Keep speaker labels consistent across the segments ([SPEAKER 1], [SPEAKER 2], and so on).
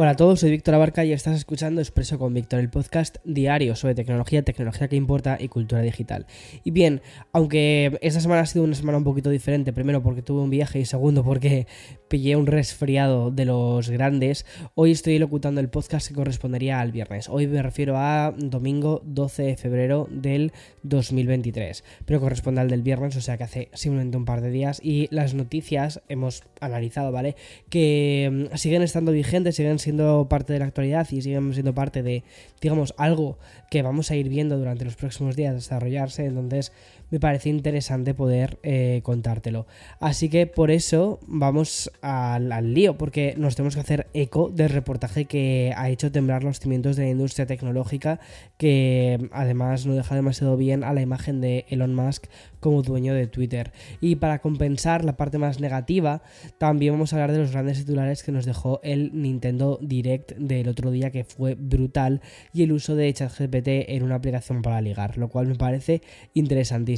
[SPEAKER 1] Hola a todos, soy Víctor Abarca y estás escuchando Expreso con Víctor, el podcast diario sobre tecnología, tecnología que importa y cultura digital. Y bien, aunque esta semana ha sido una semana un poquito diferente, primero porque tuve un viaje y segundo porque pillé un resfriado de los grandes, hoy estoy locutando el podcast que correspondería al viernes. Hoy me refiero a domingo 12 de febrero del 2023, pero corresponde al del viernes, o sea que hace simplemente un par de días y las noticias hemos analizado, ¿vale? Que mm, siguen estando vigentes, siguen siendo parte de la actualidad y siguen siendo parte de, digamos, algo que vamos a ir viendo durante los próximos días desarrollarse, entonces me parece interesante poder eh, contártelo. Así que por eso vamos al, al, lío, porque nos tenemos que hacer eco del reportaje que ha hecho temblar los cimientos de la industria tecnológica, que además no deja demasiado bien a la imagen de Elon Musk como dueño de Twitter. Y para compensar la parte más negativa, también vamos a hablar de los grandes titulares que nos dejó el Nintendo Direct del otro día, que fue brutal, y el uso de ChatGPT en una aplicación para ligar, lo cual me parece interesantísimo.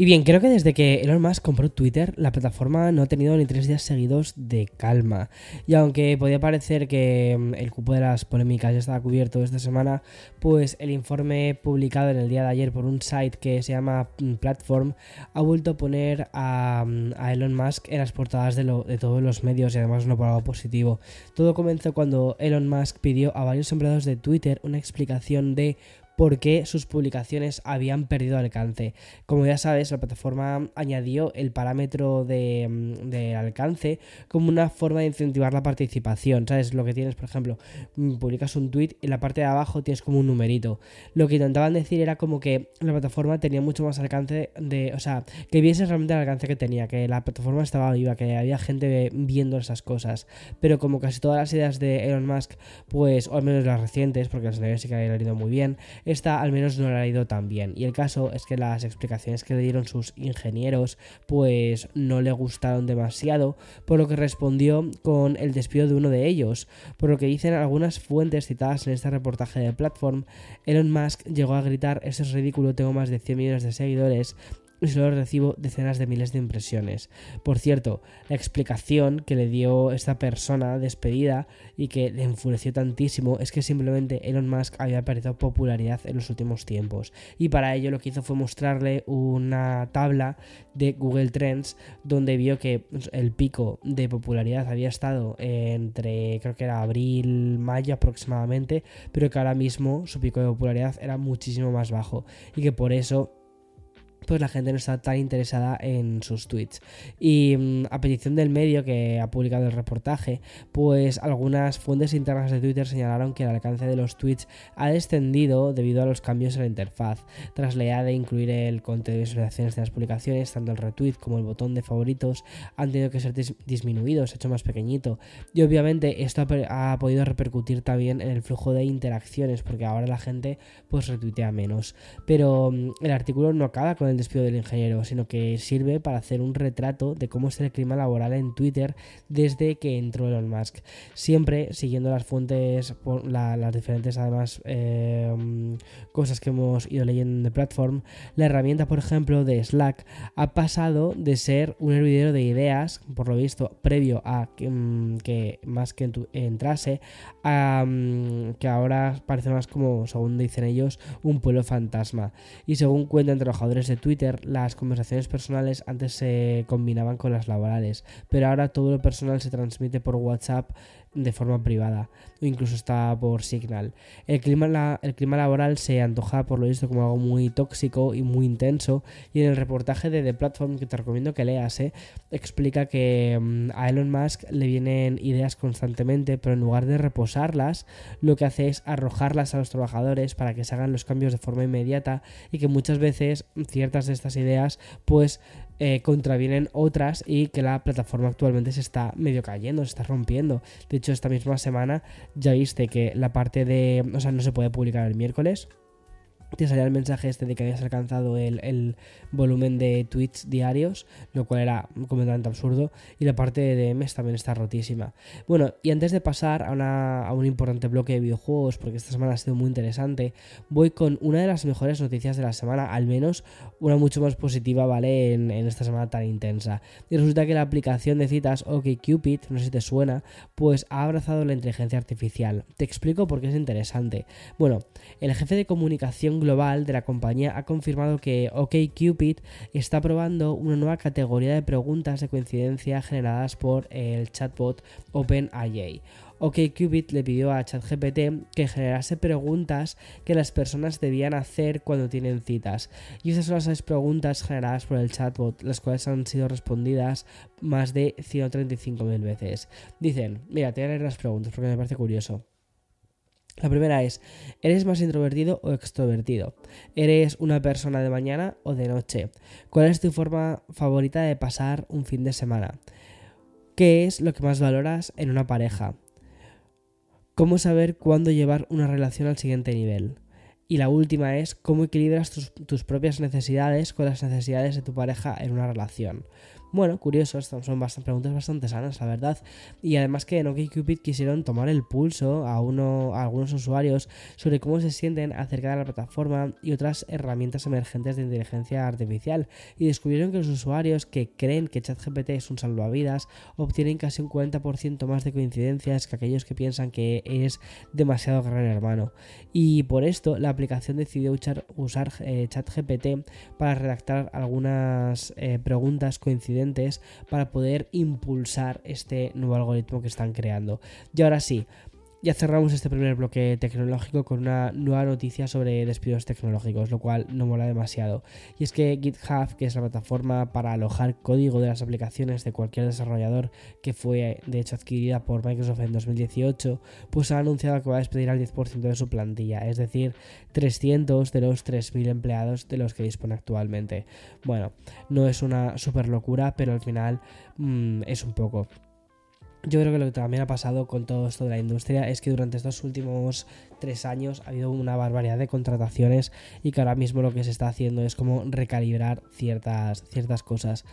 [SPEAKER 1] Y bien, creo que desde que Elon Musk compró Twitter, la plataforma no ha tenido ni tres días seguidos de calma. Y aunque podía parecer que mm, el cupo de las polémicas ya estaba cubierto esta semana, pues el informe publicado en el día de ayer por un site que se llama mm, Platform ha vuelto a poner a, mm, a Elon Musk en las portadas de, de, todos los medios y además no por algo positivo. Todo comenzó cuando Elon Musk pidió a varios empleados de Twitter una explicación de por qué sus publicaciones habían perdido alcance. Como ya sabes, la plataforma añadió el parámetro de, mm, alcance como una forma de incentivar la participación. ¿Sabes? Lo que tienes, por ejemplo, mm, publicas un tweet y en la parte de abajo tienes como un numerito. Lo que intentaban decir era como que la plataforma tenía mucho más alcance de. O sea, que viese realmente el alcance que tenía, que la plataforma estaba viva, que había gente viendo esas cosas. Pero como casi todas las ideas de Elon Musk, pues, o al menos las recientes, porque las anteriores sí que habían ido muy bien, esta al menos no le ha ido tan bien. Y el caso es que las explicaciones que le dieron sus ingenieros pues no le gustaron demasiado, por lo que respondió con el despido de uno de ellos. Por lo que dicen algunas fuentes citadas en este reportaje de Platform, Elon Musk llegó a gritar, eso es ridículo, tengo más de 100 millones de seguidores, y solo recibo decenas de miles de impresiones. Por cierto, la explicación que le dio esta persona despedida y que le enfureció tantísimo es que simplemente Elon Musk había perdido popularidad en los últimos tiempos. Y para ello lo que hizo fue mostrarle una tabla de Google Trends donde vio que el pico de popularidad había estado entre creo que era abril, mayo aproximadamente, pero que ahora mismo su pico de popularidad era muchísimo más bajo y que por eso pues la gente no está tan interesada en sus tweets. Y mm, a petición del medio que ha publicado el reportaje, pues algunas fuentes internas de Twitter señalaron que el alcance de los tweets ha descendido debido a los cambios en la interfaz. Tras la idea de incluir el contenido de visualizaciones de las publicaciones, tanto el retweet como el botón de favoritos han tenido que ser dis disminuidos, hecho más pequeñito. Y obviamente esto ha, ha, podido repercutir también en el flujo de interacciones, porque ahora la gente pues retuitea menos. Pero mm, el artículo no acaba con el despido del ingeniero, sino que sirve para hacer un retrato de cómo es el clima laboral en Twitter desde que entró Elon Musk. Siempre siguiendo las fuentes, las diferentes además em, cosas que hemos ido leyendo en The Platform, la herramienta, por ejemplo, de Slack ha pasado de ser un hervidero de ideas, por lo visto, previo a que, mm, que entrase, a mm, que ahora parece más como, según dicen ellos, un pueblo fantasma. Y según cuentan trabajadores de Twitter, las conversaciones personales antes se combinaban con las laborales, pero ahora todo lo personal se transmite por WhatsApp de forma privada o incluso está por Signal. El clima, el clima laboral se antoja por lo visto como algo muy tóxico y muy intenso y en el reportaje de The Platform que te recomiendo que leas ¿eh? explica que mm, a Elon Musk le vienen ideas constantemente pero en lugar de reposarlas lo que hace es arrojarlas a los trabajadores para que se hagan los cambios de forma inmediata y que muchas veces ciertas de estas ideas pues eh, contravienen otras y que la plataforma actualmente se está medio cayendo, se está rompiendo. De hecho, esta misma semana ya viste que la parte de... O sea, no se puede publicar el miércoles te salía el mensaje este de que habías alcanzado el, volumen de tweets diarios, lo cual era completamente absurdo, y la parte de DMs también está rotísima. Bueno, y antes de pasar a, un importante bloque de videojuegos, porque esta semana ha sido muy interesante, voy con una de las mejores noticias de la semana, al menos una mucho más positiva, ¿vale? En, en esta semana tan intensa. Y resulta que la aplicación de citas OkCupid, no sé si te suena, pues ha abrazado la inteligencia artificial. Te explico por qué es interesante. Bueno, el jefe de comunicación global de la compañía ha confirmado que OkCupid está probando una nueva categoría de preguntas de coincidencia generadas por el chatbot OpenAI. OkCupid le pidió a ChatGPT que generase preguntas que las personas debían hacer cuando tienen citas. Y esas son las preguntas generadas por el chatbot, las cuales han sido respondidas más de 135.000 veces. Dicen, mira, te voy a leer las preguntas porque me parece curioso. La primera es, ¿eres más introvertido o extrovertido? ¿Eres una persona de mañana o de noche? ¿Cuál es tu forma favorita de pasar un fin de semana? ¿Qué es lo que más valoras en una pareja? ¿Cómo saber cuándo llevar una relación al siguiente nivel? Y la última es cómo equilibras tus, propias necesidades con las necesidades de tu pareja en una relación. Bueno, curioso, son preguntas bastante sanas, la verdad. Y además que en OkCupid quisieron tomar el pulso a, uno, a algunos usuarios sobre cómo se sienten acerca de la plataforma y otras herramientas emergentes de inteligencia artificial. Y descubrieron que los usuarios que creen que ChatGPT es un salvavidas obtienen casi un 40% más de coincidencias que aquellos que piensan que es demasiado gran hermano. Y por esto la aplicación decidió usar, usar eh, ChatGPT para redactar algunas eh, preguntas coincidentes para poder impulsar este nuevo algoritmo que están creando. Y ahora sí, ya cerramos este primer bloque tecnológico con una nueva noticia sobre despidos tecnológicos, lo cual no mola demasiado. Y es que GitHub, que es la plataforma para alojar código de las aplicaciones de cualquier desarrollador que fue de hecho adquirida por Microsoft en 2018, pues ha anunciado que va a despedir al 10% de su plantilla, es decir, 300 de los 3.000 empleados de los que dispone actualmente. Bueno, no es una super locura, pero al final mm, es un poco. Yo creo que lo que también ha pasado con todo esto de la industria es que durante estos últimos tres años ha habido una barbaridad de contrataciones y que ahora mismo lo que se está haciendo es como recalibrar ciertas, ciertas cosas.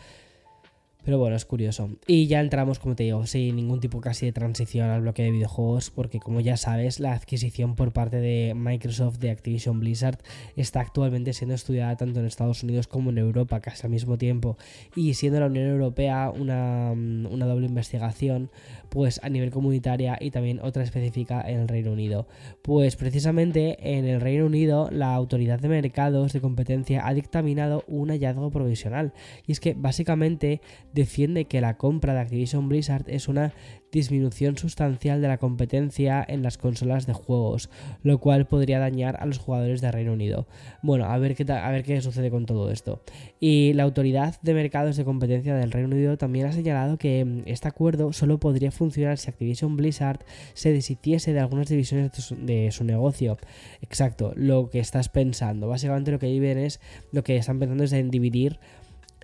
[SPEAKER 1] Pero bueno, es curioso. Y ya entramos, como te digo, sin ningún tipo casi de transición al bloque de videojuegos, porque como ya sabes, la adquisición por parte de Microsoft de Activision Blizzard está actualmente siendo estudiada tanto en Estados Unidos como en Europa casi al mismo tiempo. Y siendo la Unión Europea una, una doble investigación, pues a nivel comunitaria y también otra específica en el Reino Unido. Pues precisamente en el Reino Unido la Autoridad de Mercados de Competencia ha dictaminado un hallazgo provisional. Y es que básicamente defiende que la compra de Activision Blizzard es una disminución sustancial de la competencia en las consolas de juegos, lo cual podría dañar a los jugadores de Reino Unido. Bueno, a ver qué, a ver qué sucede con todo esto. Y la Autoridad de Mercados de Competencia del Reino Unido también ha señalado que mm, este acuerdo solo podría funcionar si Activision Blizzard se deshiciese de algunas divisiones de su, de su negocio. Exacto, lo que estás pensando. Básicamente lo que viven es, lo que están pensando es en dividir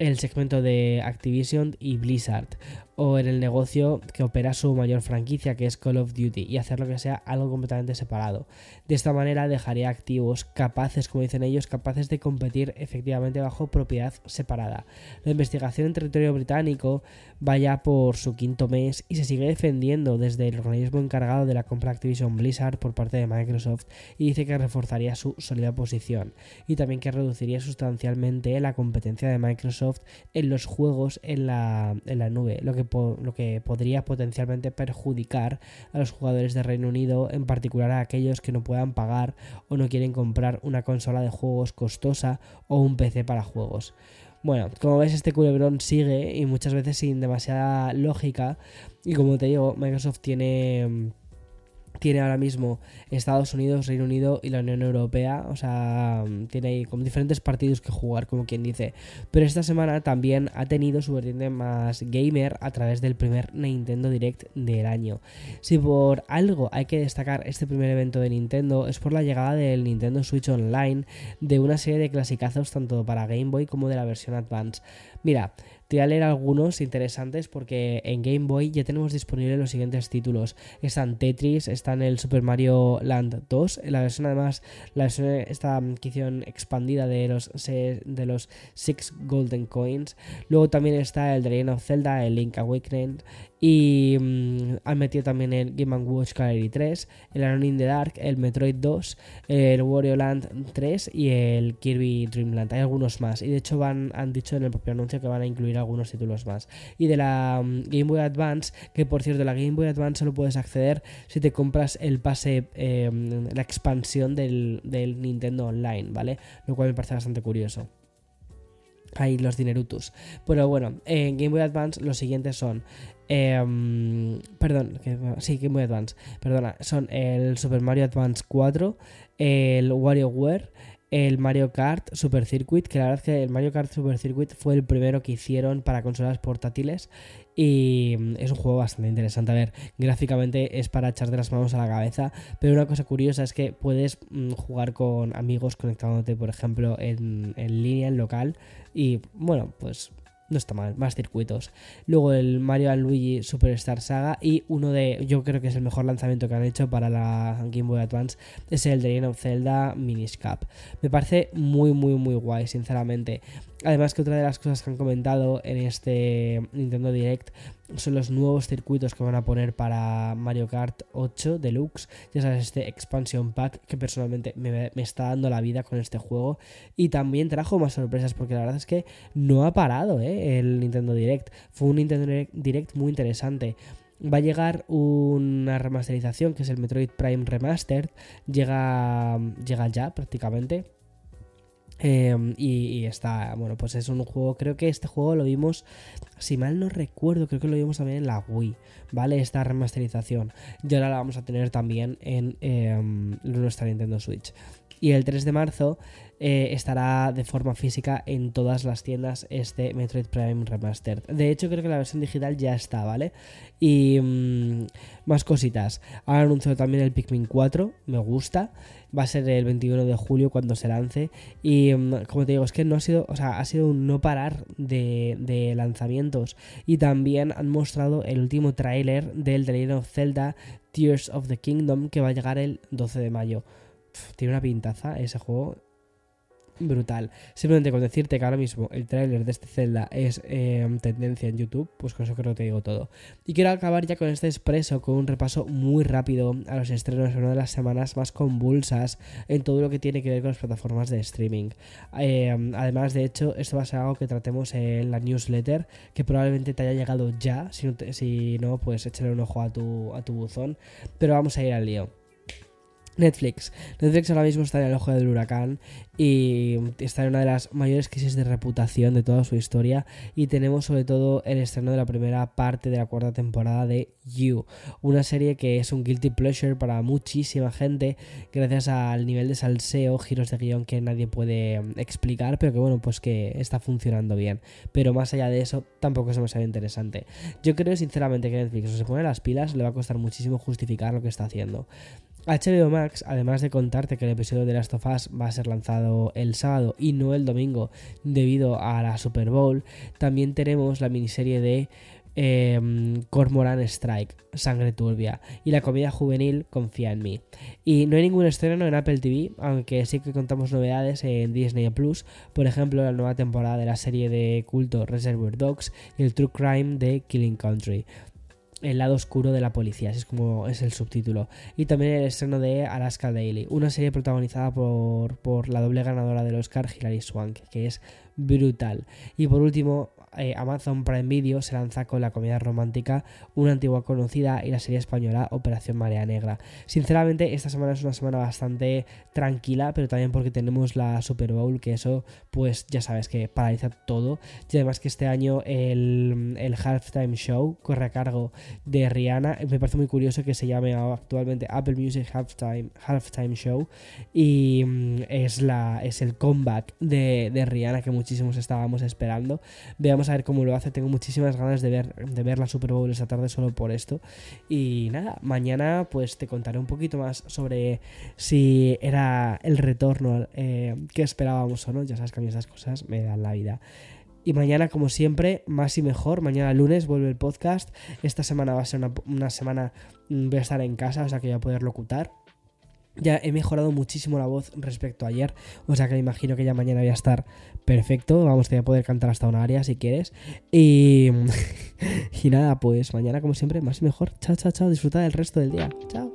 [SPEAKER 1] el segmento de Activision y Blizzard o en el negocio que opera su mayor franquicia que es Call of Duty y hacer lo que sea algo completamente separado. De esta manera dejaría activos capaces, como dicen ellos, capaces de competir efectivamente bajo propiedad separada. La investigación en territorio británico vaya por su quinto mes y se sigue defendiendo desde el organismo encargado de la compra Activision Blizzard por parte de Microsoft y dice que reforzaría su sólida posición y también que reduciría sustancialmente la competencia de Microsoft en los juegos en la, en la nube, lo que, lo que podría potencialmente perjudicar a los jugadores de Reino Unido, en particular a aquellos que no puedan pagar o no quieren comprar una consola de juegos costosa o un PC para juegos. Bueno, como ves, este culebrón sigue y muchas veces sin demasiada lógica. Y como te digo, Microsoft tiene tiene ahora mismo Estados Unidos, Reino Unido y la Unión Europea. O sea, tiene ahí como diferentes partidos que jugar, como quien dice. Pero esta semana también ha tenido su vertiente más gamer a través del primer Nintendo Direct del año. Si por algo hay que destacar este primer evento de Nintendo es por la llegada del Nintendo Switch Online de una serie de clasicazos tanto para Game Boy como de la versión Advance. Mira, te voy a leer algunos interesantes porque en Game Boy ya tenemos disponibles los siguientes títulos. Están Tetris, están el Super Mario Land 2, la versión además, la versión esta edición expandida de los, de los Six Golden Coins. Luego también está el The Legend of Zelda, el Link Awakening, y mm, han metido también el Game Watch Gallery 3, el Alone in the Dark, el Metroid 2, el Wario Land 3 y el Kirby Dream Land. Hay algunos más. Y de hecho van, han dicho en el propio anuncio que van a incluir algunos títulos más. Y de la mm, Game Boy Advance, que por cierto, la Game Boy Advance solo puedes acceder si te compras el pase, em, la expansión del, del Nintendo Online, ¿vale? Lo cual me parece bastante curioso. Ahí los dinerutus. Pero bueno, en Game Boy Advance los siguientes son. Em, perdón, sí, Game Boy Advance. Perdona, son el Super Mario Advance 4, el WarioWare, el Mario Kart Super Circuit, que la verdad es que el Mario Kart Super Circuit fue el primero que hicieron para consolas portátiles y mm, es un juego bastante interesante. A ver, gráficamente es para echarte las manos a la cabeza, pero una cosa curiosa es que puedes mm, jugar con amigos conectándote, por ejemplo, en, en línea, en local, y bueno, pues no está mal, más circuitos. Luego el Mario Luigi Superstar Saga y uno de, yo creo que es el mejor lanzamiento que han hecho para la Game Boy Advance, es el de Legend of Zelda Minish Cap. Me parece muy, muy, muy guay, sinceramente. Además que otra de las cosas que han comentado en este Nintendo Direct son los nuevos circuitos que van a poner para Mario Kart 8 Deluxe. Ya sabes, este expansion pack que personalmente me, está dando la vida con este juego. Y también trajo más sorpresas porque la verdad es que no ha parado ¿eh? el Nintendo Direct. Fue un Nintendo Direct muy interesante. Va a llegar una remasterización que es el Metroid Prime Remastered. Llega, llega ya prácticamente Em, y, está, bueno, pues es un juego, creo que este juego lo vimos, si mal no recuerdo, creo que lo vimos también en la Wii, ¿vale? Esta remasterización. Y ahora la vamos a tener también en em, nuestra Nintendo Switch. Y el 3 de marzo eh, estará de forma física en todas las tiendas este Metroid Prime Remastered. De hecho, creo que la versión digital ya está, ¿vale? Y mm, más cositas. Han anunciado también el Pikmin 4, me gusta. Va a ser el 21 de julio cuando se lance. Y mm, como te digo, es que no ha sido, o sea, ha sido un no parar de, lanzamientos. Y también han mostrado el último tráiler del The Legend of Zelda Tears of the Kingdom que va a llegar el 12 de mayo tiene una pintaza ese juego brutal. Simplemente con decirte que ahora mismo el tráiler de este Zelda es em, tendencia en YouTube, pues con eso creo que te digo todo. Y quiero acabar ya con este expreso, con un repaso muy rápido a los estrenos en una de las semanas más convulsas en todo lo que tiene que ver con las plataformas de streaming. Em, además, de hecho, esto va a ser algo que tratemos en la newsletter, que probablemente te haya llegado ya, si no, pues échale un ojo a tu, a tu buzón. Pero vamos a ir al lío. Netflix. Netflix ahora mismo está en el ojo del huracán y está en una de las mayores crisis de reputación de toda su historia y tenemos sobre todo el estreno de la primera parte de la cuarta temporada de You, una serie que es un guilty pleasure para muchísima gente gracias al nivel de salseo, giros de guion que nadie puede mm, explicar, pero que bueno, pues que está funcionando bien. Pero más allá de eso, tampoco es demasiado interesante. Yo creo sinceramente que Netflix, si se pone las pilas, le va a costar muchísimo justificar lo que está haciendo. HBO Max, además de contarte que el episodio de Last of Us va a ser lanzado el sábado y no el domingo debido a la Super Bowl, también tenemos la miniserie de eh, Cormoran Strike, Sangre Turbia, y la comedia juvenil Confía en mí. Y no hay ningún estreno en Apple TV, aunque sí que contamos novedades en Disney Plus, por ejemplo, la nueva temporada de la serie de culto Reservoir Dogs y el True Crime de Killing Country el lado oscuro de la policía, así es como es el subtítulo. Y también el estreno de Alaska Daily, una serie protagonizada por, por la doble ganadora del Oscar, Hilary Swank, que es brutal. Y por último, eh, Amazon Prime Video se lanza con la comedia romántica Una antigua conocida y la serie española Operación Marea Negra. Sinceramente, esta semana es una semana bastante tranquila, pero también porque tenemos la Super Bowl, que eso, pues ya sabes que paraliza todo. Y además que este año el, el Halftime Show corre a cargo de Rihanna. Me parece muy curioso que se llame actualmente Apple Music Halftime, Halftime Show y mm, es, la, es el comeback de, de Rihanna que muchísimos estábamos esperando. Veamos a ver cómo lo hace. Tengo muchísimas ganas de ver, de ver la Super Bowl esta tarde solo por esto. Y nada, mañana pues te contaré un poquito más sobre si era el retorno eh, que esperábamos o no. Ya sabes que a mí estas cosas me dan la vida. Y mañana, como siempre, más y mejor. Mañana lunes vuelve el podcast. Esta semana va a ser una, una semana. Mm, voy a estar en casa, o sea que voy a poder locutar. Ya he mejorado muchísimo la voz respecto a ayer, o sea que me imagino que ya mañana voy a estar perfecto. Vamos, te voy a poder cantar hasta una área si quieres. Y, y nada, pues mañana como siempre, más y mejor. Chao, chao, chao. Disfruta del resto del día. Chao.